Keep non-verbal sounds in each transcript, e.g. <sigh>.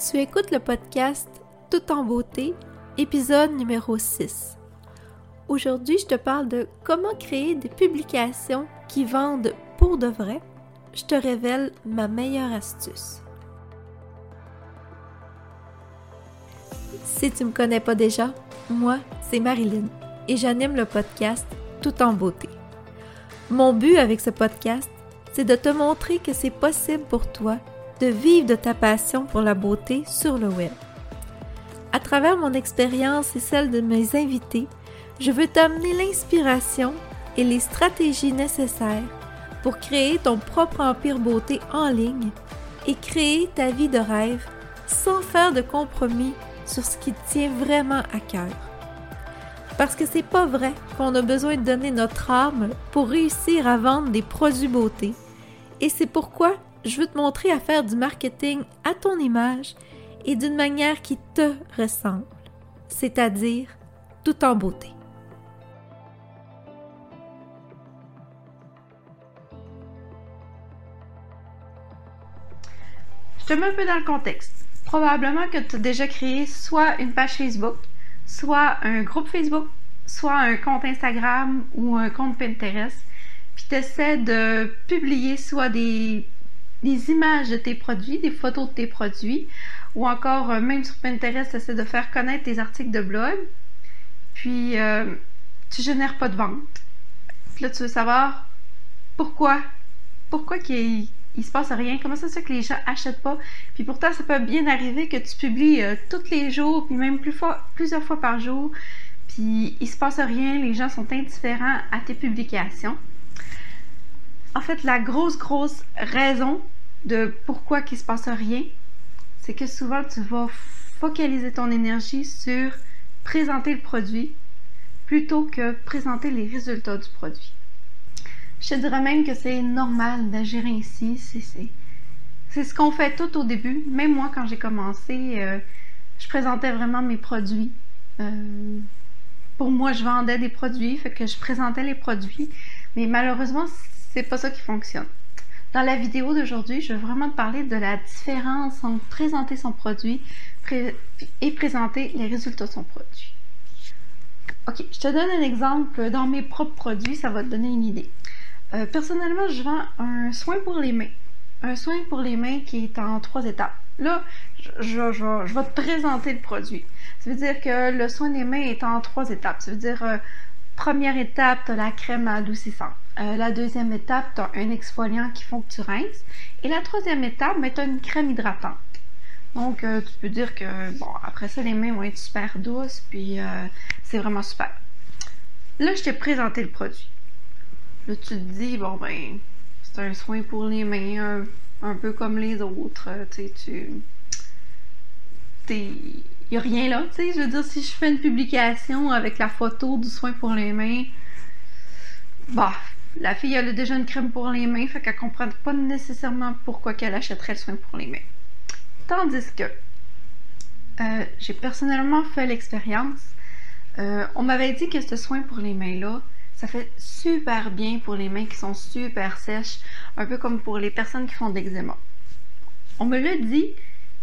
Tu écoutes le podcast Tout en beauté, épisode numéro 6. Aujourd'hui, je te parle de comment créer des publications qui vendent pour de vrai. Je te révèle ma meilleure astuce. Si tu me connais pas déjà, moi, c'est Marilyn et j'anime le podcast Tout en beauté. Mon but avec ce podcast, c'est de te montrer que c'est possible pour toi de vivre de ta passion pour la beauté sur le web. À travers mon expérience et celle de mes invités, je veux t'amener l'inspiration et les stratégies nécessaires pour créer ton propre empire beauté en ligne et créer ta vie de rêve sans faire de compromis sur ce qui tient vraiment à cœur. Parce que c'est pas vrai qu'on a besoin de donner notre âme pour réussir à vendre des produits beauté. Et c'est pourquoi je veux te montrer à faire du marketing à ton image et d'une manière qui te ressemble, c'est-à-dire tout en beauté. Je te mets un peu dans le contexte. Probablement que tu as déjà créé soit une page Facebook, soit un groupe Facebook, soit un compte Instagram ou un compte Pinterest, puis tu essaies de publier soit des des images de tes produits, des photos de tes produits, ou encore, euh, même sur Pinterest, essaie de faire connaître tes articles de blog, puis euh, tu génères pas de vente. Puis là, tu veux savoir pourquoi, pourquoi qu'il il se passe rien, comment ça se fait que les gens achètent pas, puis pourtant, ça peut bien arriver que tu publies euh, tous les jours, puis même plus plusieurs fois par jour, puis il se passe rien, les gens sont indifférents à tes publications. En fait, la grosse, grosse raison de pourquoi il se passe rien, c'est que souvent tu vas focaliser ton énergie sur présenter le produit plutôt que présenter les résultats du produit. Je te dirais même que c'est normal d'agir ainsi. C'est ce qu'on fait tout au début. Même moi, quand j'ai commencé, euh, je présentais vraiment mes produits. Euh, pour moi, je vendais des produits, fait que je présentais les produits. Mais malheureusement, c'est pas ça qui fonctionne. Dans la vidéo d'aujourd'hui, je vais vraiment te parler de la différence entre présenter son produit et présenter les résultats de son produit. Ok, je te donne un exemple dans mes propres produits, ça va te donner une idée. Euh, personnellement, je vends un soin pour les mains. Un soin pour les mains qui est en trois étapes. Là, je, vais te présenter le produit. Ça veut dire que le soin des mains est en trois étapes. Ça veut dire, euh, première étape, tu as la crème adoucissante. Euh, la deuxième étape, tu as un exfoliant qui font que tu rinces. Et la troisième étape, ben, tu une crème hydratante. Donc, euh, tu peux dire que, bon, après ça, les mains vont être super douces, puis euh, c'est vraiment super. Là, je t'ai présenté le produit. Là, tu te dis, bon, ben, c'est un soin pour les mains, un, peu comme les autres. tu sais, tu. Il n'y a rien là, tu sais. Je veux dire, si je fais une publication avec la photo du soin pour les mains, bah, la fille, a déjà une crème pour les mains, fait qu'elle comprend pas nécessairement pourquoi qu'elle achèterait le soin pour les mains. Tandis que euh, j'ai personnellement fait l'expérience. Euh, on m'avait dit que ce soin pour les mains-là, ça fait super bien pour les mains qui sont super sèches, un peu comme pour les personnes qui font de l'eczéma. On me l'a dit,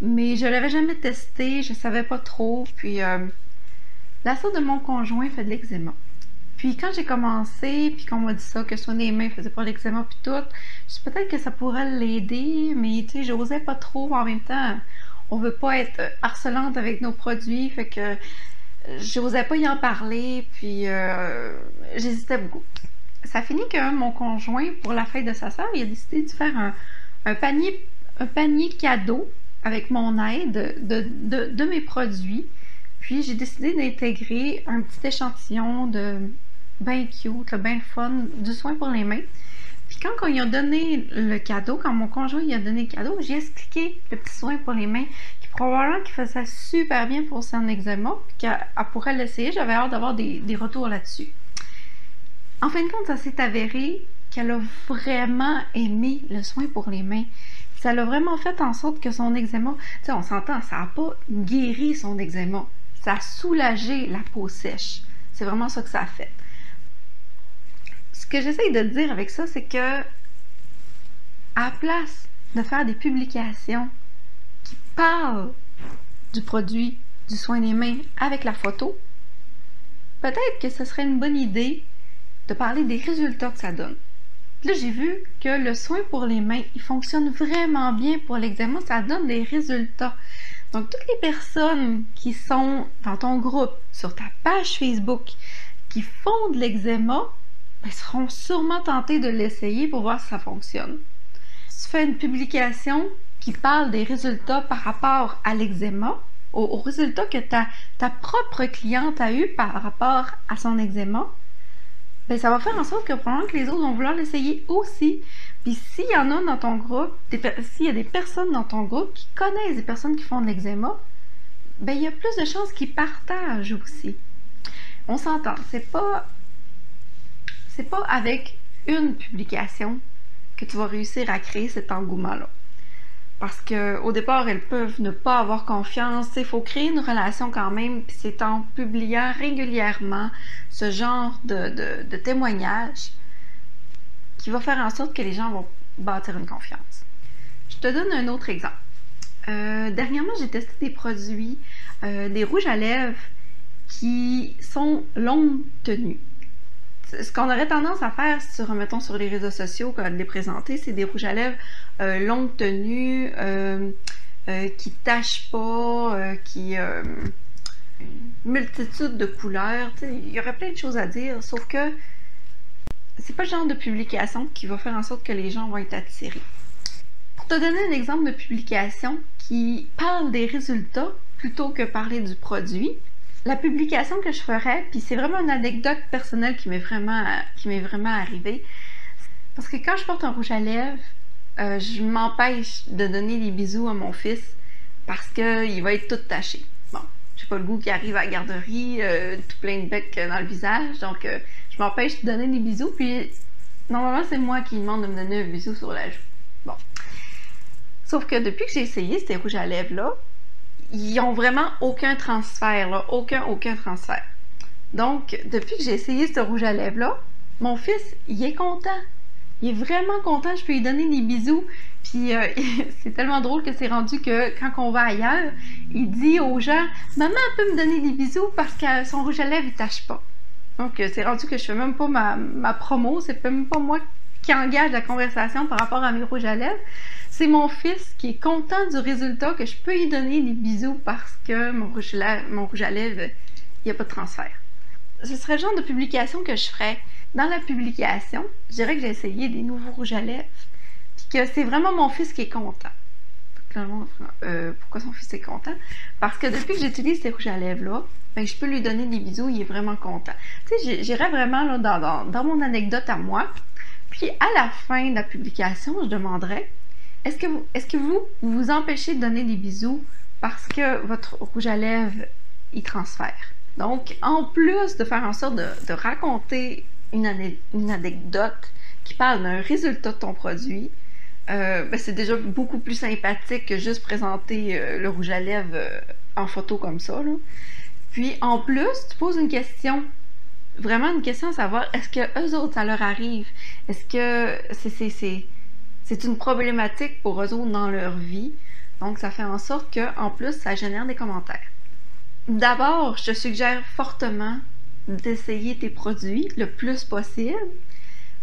mais je l'avais jamais testé, je savais pas trop. Puis euh, la soeur de mon conjoint fait de l'eczéma. Puis quand j'ai commencé, puis qu'on m'a dit ça, que soit des mains faisait pas l'eczéma puis tout, je suis peut-être que ça pourrait l'aider, mais tu sais, j'osais pas trop en même temps. On veut pas être harcelante avec nos produits, fait que j'osais pas y en parler, puis euh, j'hésitais beaucoup. Ça finit que mon conjoint, pour la fête de sa soeur, il a décidé de faire un, panier, un panier cadeau avec mon aide de, de mes produits. Puis j'ai décidé d'intégrer un petit échantillon de bien cute, bien fun, du soin pour les mains. Puis quand on y a donné le cadeau, quand mon conjoint y a donné le cadeau, j'ai expliqué le petit soin pour les mains, qui probablement qui faisait super bien pour son eczéma, puis qu'elle pourrait l'essayer. J'avais hâte d'avoir des, retours là-dessus. En fin de compte, ça s'est avéré qu'elle a vraiment aimé le soin pour les mains. Ça l'a vraiment fait en sorte que son eczéma, tu sais, on s'entend, ça n'a pas guéri son eczéma. Ça a soulagé la peau sèche. C'est vraiment ça que ça a fait ce que j'essaye de dire avec ça, c'est que à place de faire des publications qui parlent du produit du soin des mains avec la photo, peut-être que ce serait une bonne idée de parler des résultats que ça donne. Là, j'ai vu que le soin pour les mains, il fonctionne vraiment bien pour l'eczéma, ça donne des résultats. Donc, toutes les personnes qui sont dans ton groupe, sur ta page Facebook, qui font de l'eczéma, ben, seront sûrement tentées de l'essayer pour voir si ça fonctionne. Si tu fais une publication qui parle des résultats par rapport à l'eczéma, aux, résultats que ta, ta propre cliente a eu par rapport à son eczéma, ben, ça va faire en sorte que probablement que les autres vont vouloir l'essayer aussi. Puis s'il y en a dans ton groupe, s'il y a des personnes dans ton groupe qui connaissent des personnes qui font de l'eczéma, ben il y a plus de chances qu'ils partagent aussi. On s'entend, c'est pas c'est pas avec une publication que tu vas réussir à créer cet engouement-là parce qu'au départ, elles peuvent ne pas avoir confiance. Il faut créer une relation quand même, c'est en publiant régulièrement ce genre de, de, témoignages qui va faire en sorte que les gens vont bâtir une confiance. Je te donne un autre exemple. Euh, dernièrement, j'ai testé des produits, euh, des rouges à lèvres qui sont longue tenue ce qu'on aurait tendance à faire, si remettons sur les réseaux sociaux, quand les présenter, c'est des rouges à lèvres euh, longue tenue, euh, euh, qui tâchent pas, qui multitude de couleurs. Il y aurait plein de choses à dire, sauf que c'est pas le genre de publication qui va faire en sorte que les gens vont être attirés. Pour te donner un exemple de publication qui parle des résultats plutôt que parler du produit, la publication que je ferais, puis c'est vraiment une anecdote personnelle qui m'est vraiment, qui m'est vraiment arrivée. Parce que quand je porte un rouge à lèvres, euh, je m'empêche de donner des bisous à mon fils parce qu'il va être tout taché. Bon, j'ai pas le goût qu'il arrive à la garderie, euh, tout plein de becs dans le visage, donc euh, je m'empêche de donner des bisous, puis normalement c'est moi qui demande de me donner un bisou sur la joue. Bon. Sauf que depuis que j'ai essayé ces rouges à lèvres-là, ils ont vraiment aucun transfert, aucun, aucun transfert. Donc, depuis que j'ai essayé ce rouge à lèvres-là, mon fils, il est content. Il est vraiment content, je peux lui donner des bisous. Puis euh, <laughs> c'est tellement drôle que c'est rendu que quand on va ailleurs, il dit aux gens Maman peut me donner des bisous parce que son rouge à lèvres, il tâche pas. Donc euh, c'est rendu que je fais même pas ma, ma promo, c'est même pas moi qui engage la conversation par rapport à mes rouges à lèvres. C'est mon fils qui est content du résultat que je peux lui donner des bisous parce que mon rouge, mon rouge à lèvres, il n'y a pas de transfert. Ce serait le genre de publication que je ferais. Dans la publication, je dirais que j'ai essayé des nouveaux rouges à lèvres, puis que c'est vraiment mon fils qui est content. Euh, pourquoi son fils est content? Parce que depuis que j'utilise ces rouges à lèvres-là, ben, je peux lui donner des bisous, il est vraiment content. Tu sais, j'irais vraiment là, dans, dans, mon anecdote à moi. Puis à la fin de la publication, je demanderais est-ce que, vous, vous empêchez de donner des bisous parce que votre rouge à lèvres y transfère? Donc, en plus de faire en sorte de, raconter une, anecdote qui parle d'un résultat de ton produit, euh, ben, c'est déjà beaucoup plus sympathique que juste présenter euh, le rouge à lèvres euh, en photo comme ça. Puis, en plus, tu poses une question vraiment une question à savoir est-ce que eux autres ça leur arrive? Est-ce que c'est c'est une problématique pour eux autres dans leur vie. Donc, ça fait en sorte qu'en plus, ça génère des commentaires. D'abord, je te suggère fortement d'essayer tes produits le plus possible.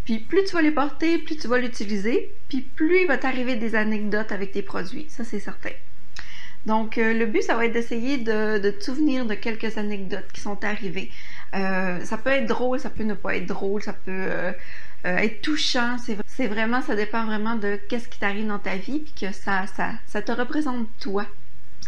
Puis plus tu vas les porter, plus tu vas l'utiliser, puis plus il va t'arriver des anecdotes avec tes produits. Ça, c'est certain. Donc, euh, le but, ça va être d'essayer de, te souvenir de quelques anecdotes qui sont arrivées. Euh, ça peut être drôle, ça peut ne pas être drôle, ça peut euh, euh, être touchant. C'est vraiment, ça dépend vraiment de qu'est-ce qui t'arrive dans ta vie, puis que ça, ça, ça te représente toi.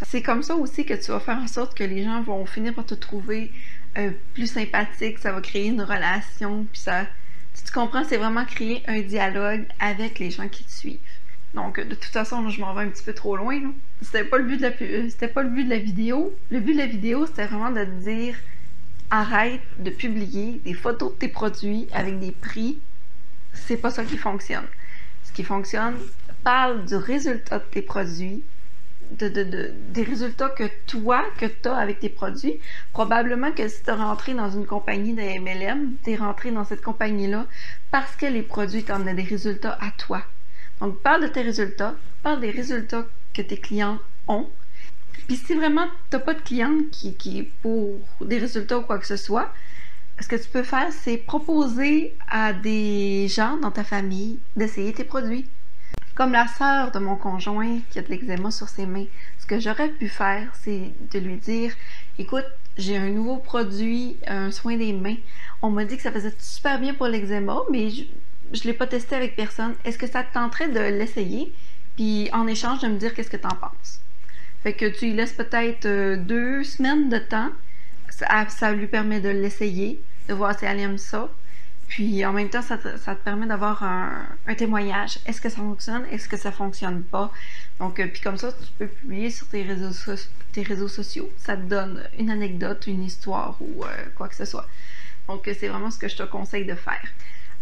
C'est comme ça aussi que tu vas faire en sorte que les gens vont finir par te trouver euh, plus sympathique, ça va créer une relation, puis ça, tu comprends, c'est vraiment créer un dialogue avec les gens qui te suivent. Donc, de toute façon, je m'en vais un petit peu trop loin. C'était pas le but de la, c'était pas le but de la vidéo. Le but de la vidéo, c'était vraiment de te dire arrête de publier des photos de tes produits avec des prix c'est pas ça qui fonctionne. Ce qui fonctionne, parle du résultat de tes produits, de, des résultats que toi, que tu avec tes produits. Probablement que si tu es rentré dans une compagnie de MLM, tu es rentré dans cette compagnie-là parce que les produits t'en des résultats à toi. Donc, parle de tes résultats, parle des résultats que tes clients ont Puis si vraiment tu pas de cliente qui, qui pour des résultats ou quoi que ce soit, ce que tu peux faire, c'est proposer à des gens dans ta famille d'essayer tes produits. Comme la sœur de mon conjoint qui a de l'eczéma sur ses mains, ce que j'aurais pu faire, c'est de lui dire Écoute, j'ai un nouveau produit, un soin des mains. On m'a dit que ça faisait super bien pour l'eczéma, mais je ne l'ai pas testé avec personne. Est-ce que ça te tenterait de l'essayer? Puis en échange de me dire qu'est-ce que tu en penses. Fait que tu lui laisses peut-être euh, deux semaines de temps. Ça, lui permet de l'essayer, de voir si elle aime ça. Puis en même temps, ça te, permet d'avoir un, témoignage. Est-ce que ça fonctionne? Est-ce que ça fonctionne pas? Donc, euh, puis comme ça, tu peux publier sur tes réseaux, sociaux. Ça te donne une anecdote, une histoire ou euh, quoi que ce soit. Donc, c'est vraiment ce que je te conseille de faire.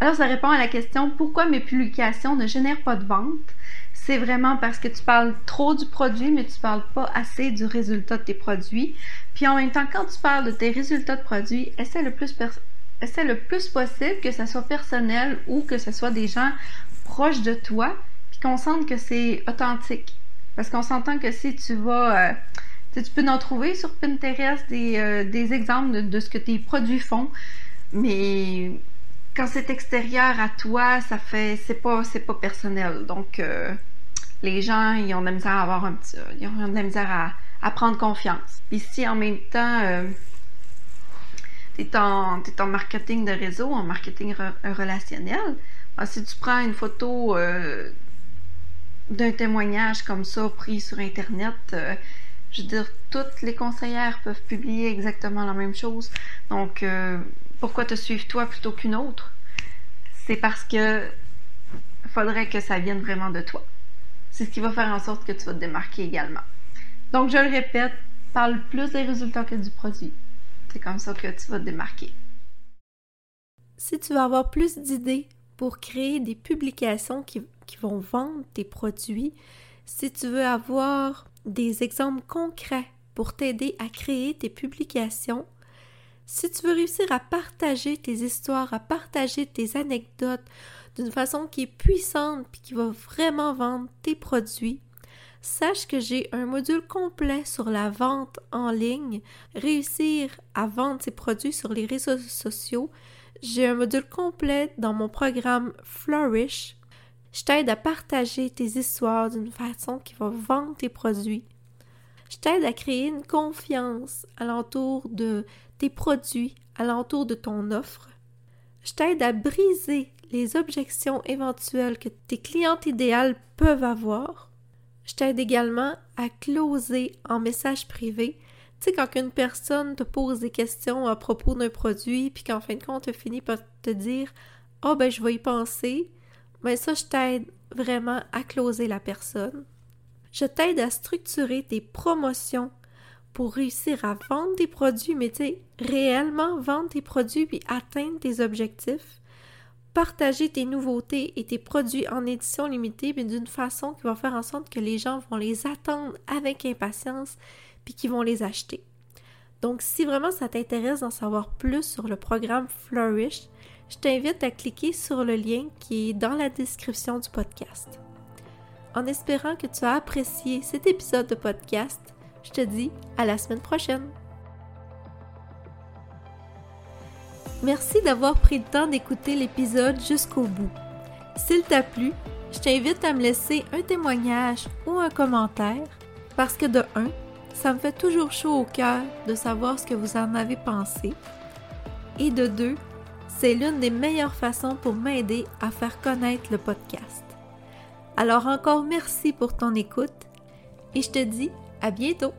Alors, ça répond à la question pourquoi mes publications ne génèrent pas de vente? C'est vraiment parce que tu parles trop du produit, mais tu parles pas assez du résultat de tes produits. Puis en même temps, quand tu parles de tes résultats de produits, essaie le plus le plus possible que ça soit personnel ou que ce soit des gens proches de toi, puis qu'on sente que c'est authentique. Parce qu'on s'entend que si tu vas, euh, tu peux en trouver sur Pinterest des, euh, des exemples de, ce que tes produits font, mais quand c'est extérieur à toi, ça fait, c'est pas, c'est pas personnel. Donc, euh, les gens, ils ont de la misère à avoir un petit, ils ont de la misère à, à prendre confiance. Puis si en même temps, tu es, en marketing de réseau, en marketing relationnel, ben, si tu prends une photo euh, d'un témoignage comme ça pris sur Internet, euh, je veux dire, toutes les conseillères peuvent publier exactement la même chose. Donc, euh, pourquoi te suivre toi plutôt qu'une autre? C'est parce que faudrait que ça vienne vraiment de toi. C'est ce qui va faire en sorte que tu vas te démarquer également. Donc, je le répète, parle plus des résultats que du produit. C'est comme ça que tu vas te démarquer. Si tu veux avoir plus d'idées pour créer des publications qui, vont vendre tes produits, si tu veux avoir des exemples concrets pour t'aider à créer tes publications, si tu veux réussir à partager tes histoires, à partager tes anecdotes d'une façon qui est puissante et qui va vraiment vendre tes produits, sache que j'ai un module complet sur la vente en ligne, réussir à vendre ses produits sur les réseaux sociaux. J'ai un module complet dans mon programme Flourish. Je t'aide à partager tes histoires d'une façon qui va vendre tes produits. Je t'aide à créer une confiance alentour de tes produits, alentour de ton offre. Je t'aide à briser les objections éventuelles que tes clientes idéales peuvent avoir. Je t'aide également à closer en message privé. Tu sais, quand une personne te pose des questions à propos d'un produit, puis qu'en fin de compte, tu finis par te dire Ah, oh, ben, je vais y penser. Ben, ça, je t'aide vraiment à closer la personne. Je t'aide à structurer tes promotions pour réussir à vendre tes produits, mais tu réellement vendre tes produits puis atteindre tes objectifs partager tes nouveautés et tes produits en édition limitée, mais d'une façon qui va faire en sorte que les gens vont les attendre avec impatience puis qu'ils vont les acheter. Donc, si vraiment ça t'intéresse d'en savoir plus sur le programme Flourish, je t'invite à cliquer sur le lien qui est dans la description du podcast. En espérant que tu as apprécié cet épisode de podcast, je te dis à la semaine prochaine. Merci d'avoir pris le temps d'écouter l'épisode jusqu'au bout. S'il t'a plu, je t'invite à me laisser un témoignage ou un commentaire parce que de un, ça me fait toujours chaud au cœur de savoir ce que vous en avez pensé. Et de deux, c'est l'une des meilleures façons pour m'aider à faire connaître le podcast. Alors encore merci pour ton écoute et je te dis à bientôt.